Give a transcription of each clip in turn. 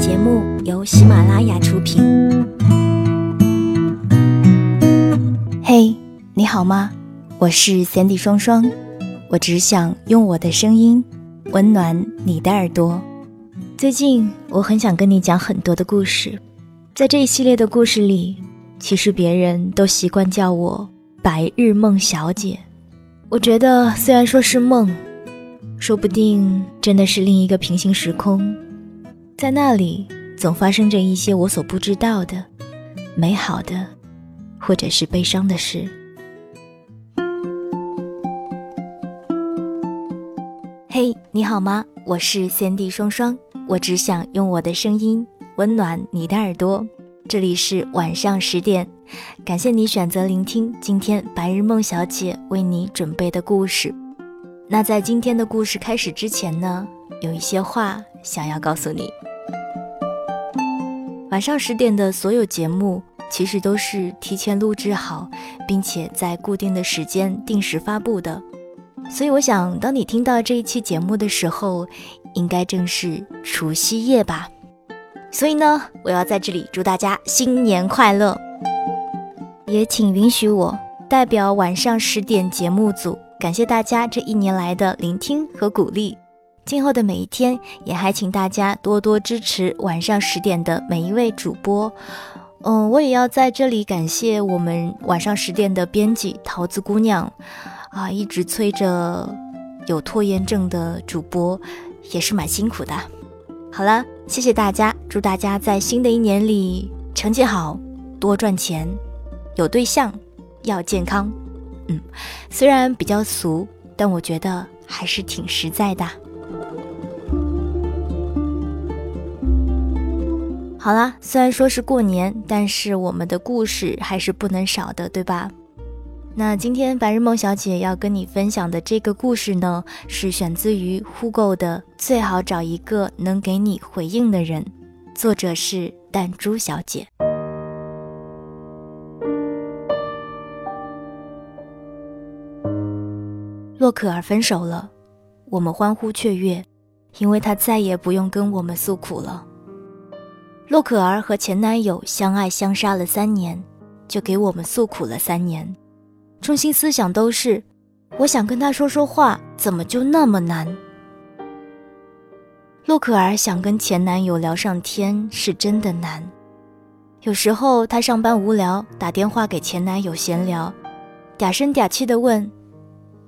节目由喜马拉雅出品。嘿，你好吗？我是 Sandy 双双，我只想用我的声音温暖你的耳朵。最近我很想跟你讲很多的故事，在这一系列的故事里，其实别人都习惯叫我白日梦小姐。我觉得虽然说是梦，说不定真的是另一个平行时空，在那里总发生着一些我所不知道的美好的，或者是悲伤的事。嘿，你好吗？我是三 D 双双。我只想用我的声音温暖你的耳朵。这里是晚上十点，感谢你选择聆听今天白日梦小姐为你准备的故事。那在今天的故事开始之前呢，有一些话想要告诉你。晚上十点的所有节目其实都是提前录制好，并且在固定的时间定时发布的。所以我想，当你听到这一期节目的时候，应该正是除夕夜吧。所以呢，我要在这里祝大家新年快乐，也请允许我代表晚上十点节目组，感谢大家这一年来的聆听和鼓励。今后的每一天，也还请大家多多支持晚上十点的每一位主播。嗯，我也要在这里感谢我们晚上十点的编辑桃子姑娘。啊，一直催着有拖延症的主播，也是蛮辛苦的。好了，谢谢大家，祝大家在新的一年里成绩好，多赚钱，有对象，要健康。嗯，虽然比较俗，但我觉得还是挺实在的。好啦，虽然说是过年，但是我们的故事还是不能少的，对吧？那今天白日梦小姐要跟你分享的这个故事呢，是选自于呼购的《最好找一个能给你回应的人》，作者是弹珠小姐。洛克尔分手了，我们欢呼雀跃，因为他再也不用跟我们诉苦了。洛可儿和前男友相爱相杀了三年，就给我们诉苦了三年。中心思想都是，我想跟他说说话，怎么就那么难？洛可儿想跟前男友聊上天，是真的难。有时候她上班无聊，打电话给前男友闲聊，嗲声嗲气的问：“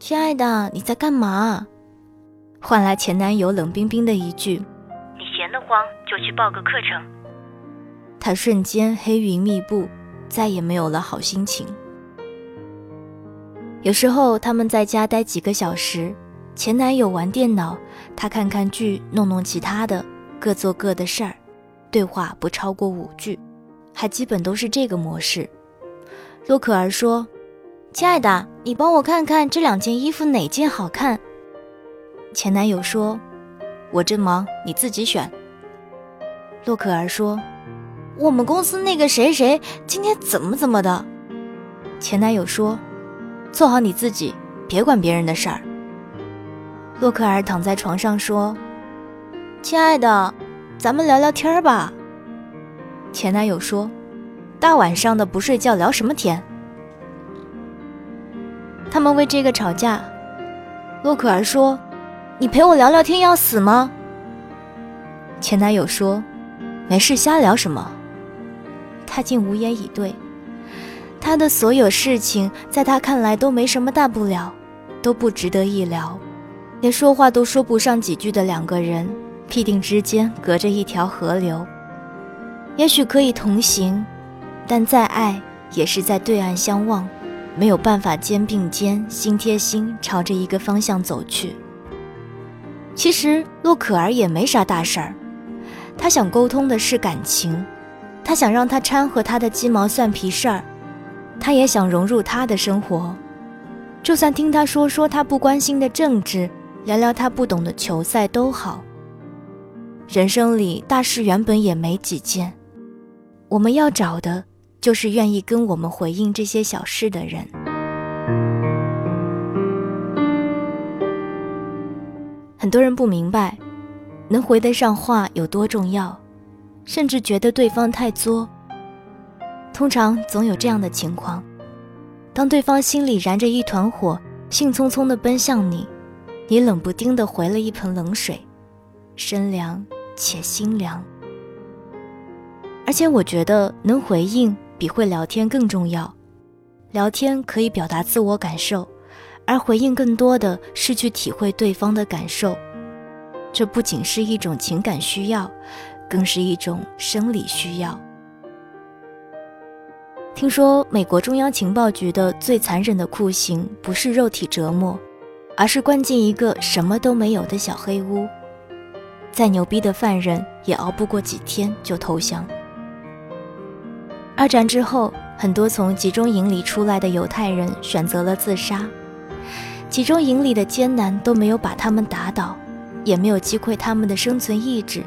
亲爱的，你在干嘛？”换来前男友冷冰冰的一句：“你闲得慌就去报个课程。”她瞬间黑云密布，再也没有了好心情。有时候他们在家待几个小时，前男友玩电脑，她看看剧，弄弄其他的，各做各的事儿，对话不超过五句，还基本都是这个模式。洛可儿说：“亲爱的，你帮我看看这两件衣服哪件好看。”前男友说：“我正忙，你自己选。”洛可儿说：“我们公司那个谁谁今天怎么怎么的。”前男友说。做好你自己，别管别人的事儿。洛克尔躺在床上说：“亲爱的，咱们聊聊天吧。”前男友说：“大晚上的不睡觉聊什么天？”他们为这个吵架。洛克尔说：“你陪我聊聊天要死吗？”前男友说：“没事，瞎聊什么？”他竟无言以对。他的所有事情，在他看来都没什么大不了，都不值得一聊。连说话都说不上几句的两个人，必定之间隔着一条河流。也许可以同行，但再爱也是在对岸相望，没有办法肩并肩、心贴心朝着一个方向走去。其实洛可儿也没啥大事儿，他想沟通的是感情，他想让他掺和他的鸡毛蒜皮事儿。他也想融入他的生活，就算听他说说他不关心的政治，聊聊他不懂的球赛都好。人生里大事原本也没几件，我们要找的就是愿意跟我们回应这些小事的人。很多人不明白，能回得上话有多重要，甚至觉得对方太作。通常总有这样的情况：当对方心里燃着一团火，兴冲冲地奔向你，你冷不丁地回了一盆冷水，身凉且心凉。而且我觉得能回应比会聊天更重要。聊天可以表达自我感受，而回应更多的是去体会对方的感受。这不仅是一种情感需要，更是一种生理需要。听说美国中央情报局的最残忍的酷刑不是肉体折磨，而是关进一个什么都没有的小黑屋。再牛逼的犯人也熬不过几天就投降。二战之后，很多从集中营里出来的犹太人选择了自杀。集中营里的艰难都没有把他们打倒，也没有击溃他们的生存意志，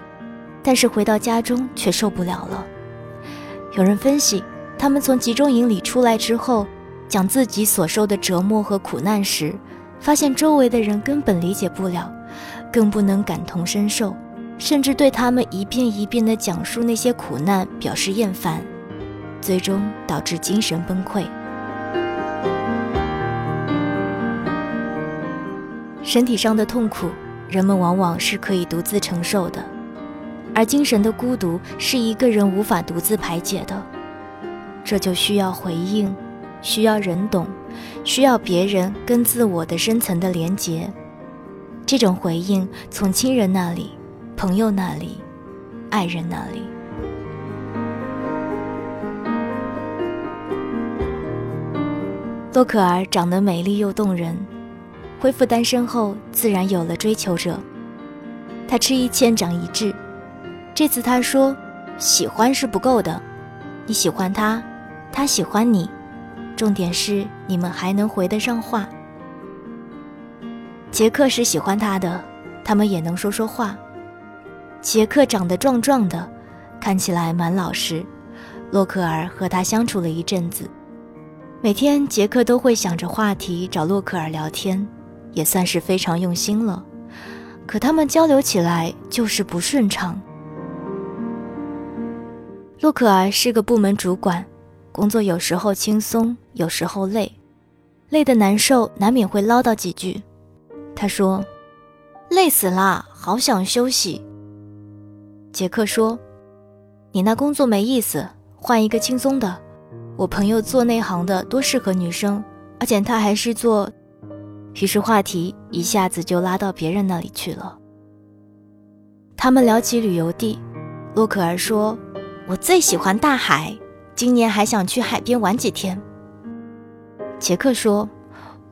但是回到家中却受不了了。有人分析，他们从集中营里出来之后，讲自己所受的折磨和苦难时，发现周围的人根本理解不了，更不能感同身受，甚至对他们一遍一遍地讲述那些苦难表示厌烦。最终导致精神崩溃。身体上的痛苦，人们往往是可以独自承受的，而精神的孤独是一个人无法独自排解的。这就需要回应，需要人懂，需要别人跟自我的深层的连结。这种回应从亲人那里、朋友那里、爱人那里。洛可儿长得美丽又动人，恢复单身后自然有了追求者。他吃一堑长一智，这次他说：“喜欢是不够的，你喜欢他，他喜欢你，重点是你们还能回得上话。”杰克是喜欢他的，他们也能说说话。杰克长得壮壮的，看起来蛮老实。洛克尔和他相处了一阵子。每天，杰克都会想着话题找洛克尔聊天，也算是非常用心了。可他们交流起来就是不顺畅。洛可儿是个部门主管，工作有时候轻松，有时候累，累得难受，难免会唠叨几句。他说：“累死了，好想休息。”杰克说：“你那工作没意思，换一个轻松的。”我朋友做那行的多适合女生，而且他还是做……于是话题一下子就拉到别人那里去了。他们聊起旅游地，洛克尔说：“我最喜欢大海，今年还想去海边玩几天。”杰克说：“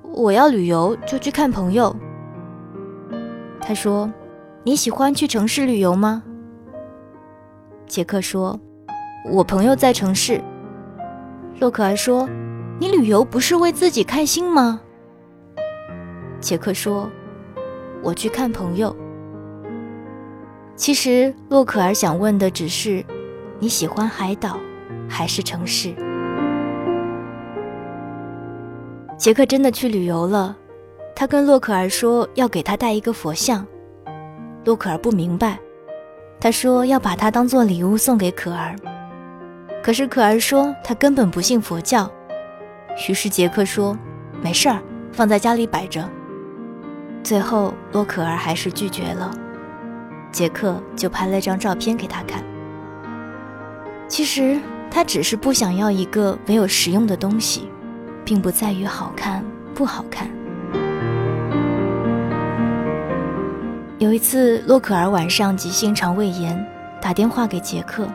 我要旅游就去看朋友。”他说：“你喜欢去城市旅游吗？”杰克说：“我朋友在城市。”洛克尔说：“你旅游不是为自己开心吗？”杰克说：“我去看朋友。”其实，洛克尔想问的只是：你喜欢海岛还是城市？杰克真的去旅游了，他跟洛克尔说要给他带一个佛像。洛克尔不明白，他说要把它当做礼物送给可儿。可是可儿说他根本不信佛教，于是杰克说没事儿，放在家里摆着。最后洛可儿还是拒绝了，杰克就拍了张照片给他看。其实他只是不想要一个没有实用的东西，并不在于好看不好看。有一次洛可儿晚上急性肠胃炎，打电话给杰克。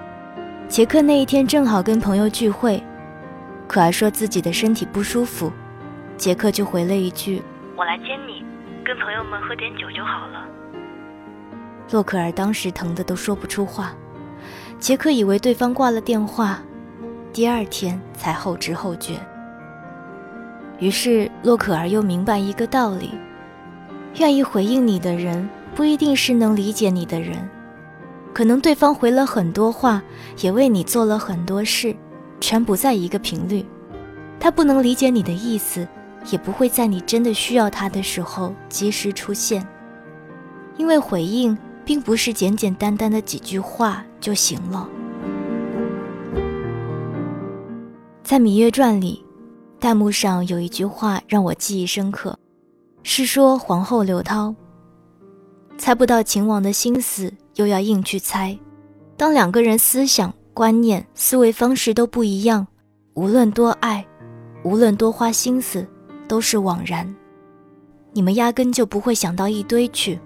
杰克那一天正好跟朋友聚会，可儿说自己的身体不舒服，杰克就回了一句：“我来接你，跟朋友们喝点酒就好了。”洛可儿当时疼得都说不出话，杰克以为对方挂了电话，第二天才后知后觉。于是洛可儿又明白一个道理：愿意回应你的人，不一定是能理解你的人。可能对方回了很多话，也为你做了很多事，全不在一个频率。他不能理解你的意思，也不会在你真的需要他的时候及时出现。因为回应并不是简简单单的几句话就行了。在《芈月传》里，弹幕上有一句话让我记忆深刻，是说皇后刘涛猜不到秦王的心思，又要硬去猜。当两个人思想、观念、思维方式都不一样，无论多爱，无论多花心思，都是枉然。你们压根就不会想到一堆去。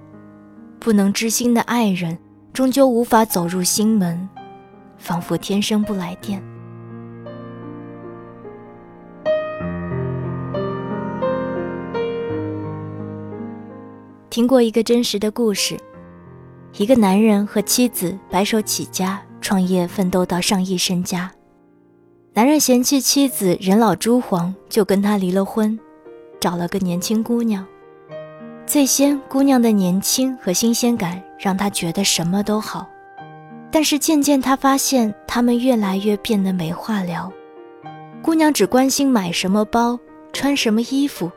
不能知心的爱人，终究无法走入心门，仿佛天生不来电。听过一个真实的故事，一个男人和妻子白手起家创业，奋斗到上亿身家。男人嫌弃妻子人老珠黄，就跟他离了婚，找了个年轻姑娘。最先，姑娘的年轻和新鲜感让他觉得什么都好，但是渐渐他发现他们越来越变得没话聊。姑娘只关心买什么包、穿什么衣服、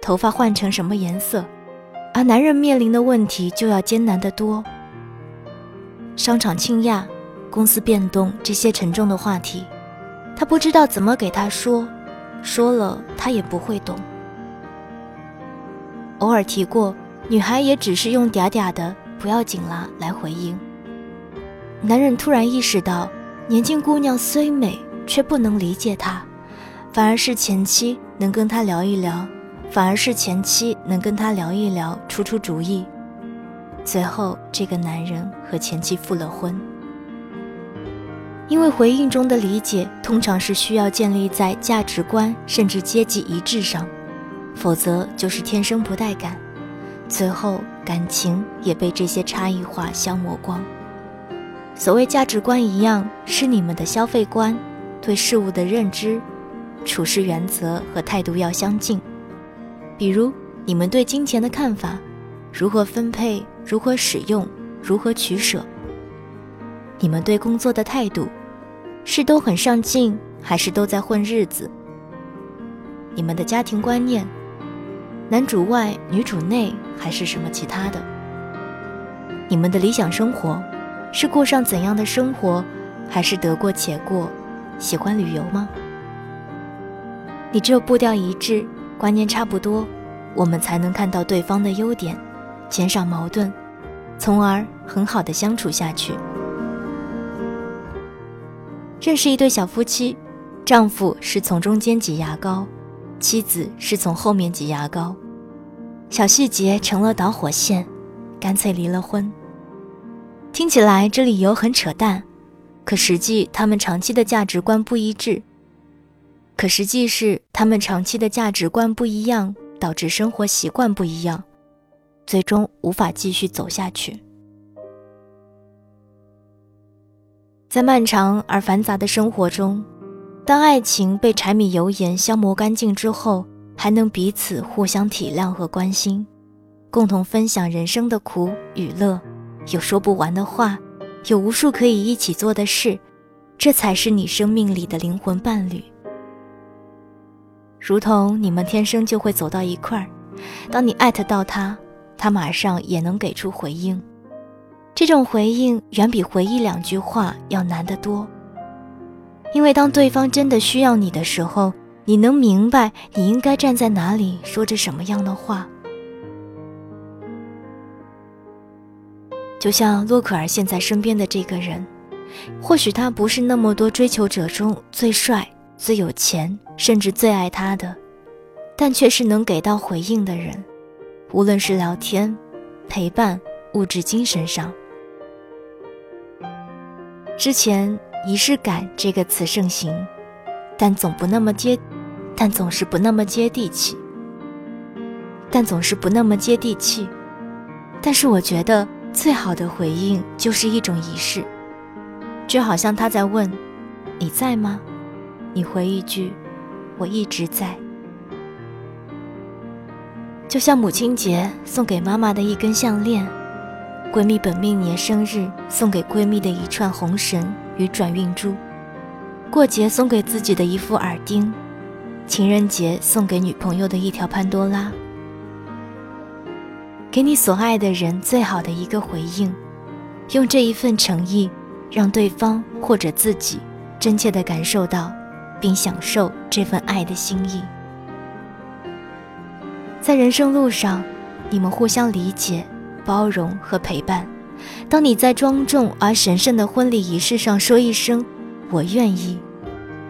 头发换成什么颜色，而男人面临的问题就要艰难得多。商场倾轧、公司变动这些沉重的话题，他不知道怎么给他说，说了他也不会懂。偶尔提过，女孩也只是用嗲嗲的“不要紧啦”来回应。男人突然意识到，年轻姑娘虽美，却不能理解他，反而是前妻能跟他聊一聊，反而是前妻能跟他聊一聊，出出主意。最后，这个男人和前妻复了婚。因为回应中的理解，通常是需要建立在价值观甚至阶级一致上。否则就是天生不带感，最后感情也被这些差异化消磨光。所谓价值观一样，是你们的消费观、对事物的认知、处事原则和态度要相近。比如你们对金钱的看法，如何分配、如何使用、如何取舍；你们对工作的态度，是都很上进，还是都在混日子？你们的家庭观念。男主外女主内，还是什么其他的？你们的理想生活是过上怎样的生活，还是得过且过？喜欢旅游吗？你只有步调一致，观念差不多，我们才能看到对方的优点，减少矛盾，从而很好的相处下去。认识一对小夫妻，丈夫是从中间挤牙膏。妻子是从后面挤牙膏，小细节成了导火线，干脆离了婚。听起来这理由很扯淡，可实际他们长期的价值观不一致。可实际是他们长期的价值观不一样，导致生活习惯不一样，最终无法继续走下去。在漫长而繁杂的生活中。当爱情被柴米油盐消磨干净之后，还能彼此互相体谅和关心，共同分享人生的苦与乐，有说不完的话，有无数可以一起做的事，这才是你生命里的灵魂伴侣。如同你们天生就会走到一块儿，当你艾特到他，他马上也能给出回应，这种回应远比回一两句话要难得多。因为当对方真的需要你的时候，你能明白你应该站在哪里，说着什么样的话。就像洛克尔现在身边的这个人，或许他不是那么多追求者中最帅、最有钱，甚至最爱他的，但却是能给到回应的人，无论是聊天、陪伴、物质、精神上。之前。仪式感这个词盛行，但总不那么接，但总是不那么接地气，但总是不那么接地气。但是我觉得最好的回应就是一种仪式，就好像他在问：“你在吗？”你回一句：“我一直在。”就像母亲节送给妈妈的一根项链，闺蜜本命年生日送给闺蜜的一串红绳。与转运珠，过节送给自己的一副耳钉，情人节送给女朋友的一条潘多拉，给你所爱的人最好的一个回应，用这一份诚意，让对方或者自己真切地感受到，并享受这份爱的心意。在人生路上，你们互相理解、包容和陪伴。当你在庄重而神圣的婚礼仪式上说一声“我愿意”，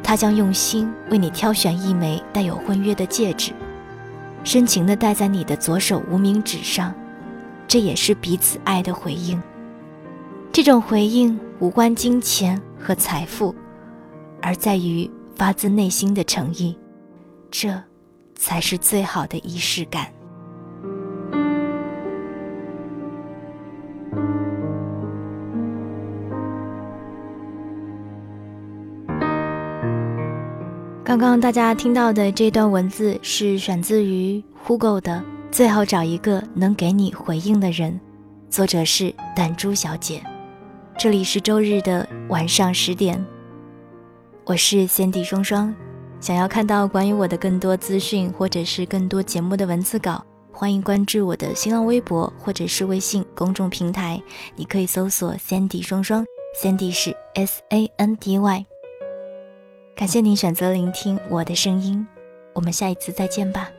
他将用心为你挑选一枚带有婚约的戒指，深情地戴在你的左手无名指上。这也是彼此爱的回应。这种回应无关金钱和财富，而在于发自内心的诚意。这，才是最好的仪式感。刚刚大家听到的这段文字是选自于 Hugo 的《最好找一个能给你回应的人》，作者是弹珠小姐。这里是周日的晚上十点，我是先帝双双。想要看到关于我的更多资讯，或者是更多节目的文字稿，欢迎关注我的新浪微博或者是微信公众平台。你可以搜索“先帝双双”，先帝是 S A N D Y。感谢您选择聆听我的声音，我们下一次再见吧。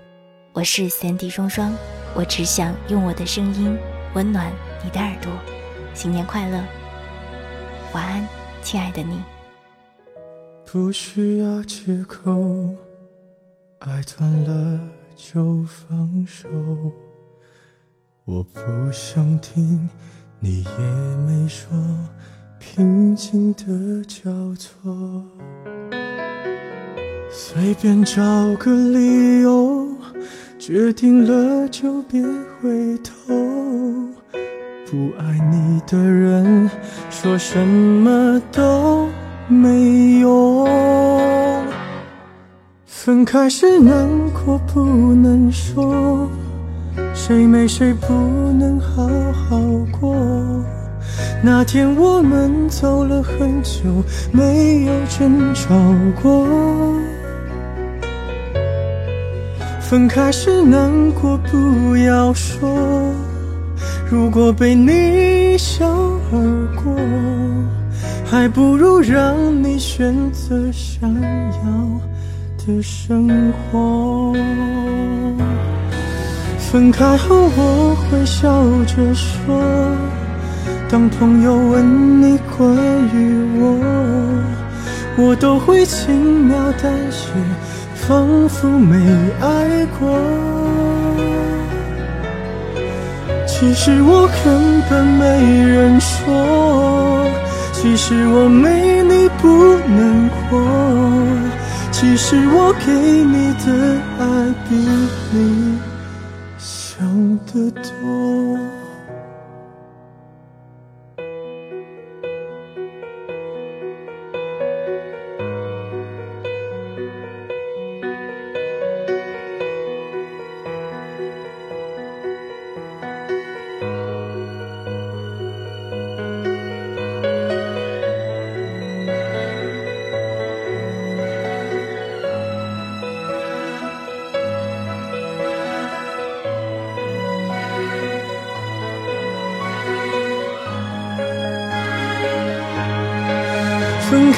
我是三 D 双双，我只想用我的声音温暖你的耳朵。新年快乐，晚安，亲爱的你。不需要借口，爱断了就放手。我不想听，你也没说，平静的交错。随便找个理由，决定了就别回头。不爱你的人，说什么都没用。分开时难过不能说，谁没谁不能好好过。那天我们走了很久，没有争吵过。分开时难过不要说，如果被你一笑而过，还不如让你选择想要的生活。分开后我会笑着说，当朋友问你关于我，我都会轻描淡写。仿佛没爱过，其实我根本没人说，其实我没你不能活，其实我给你的爱比你想的多。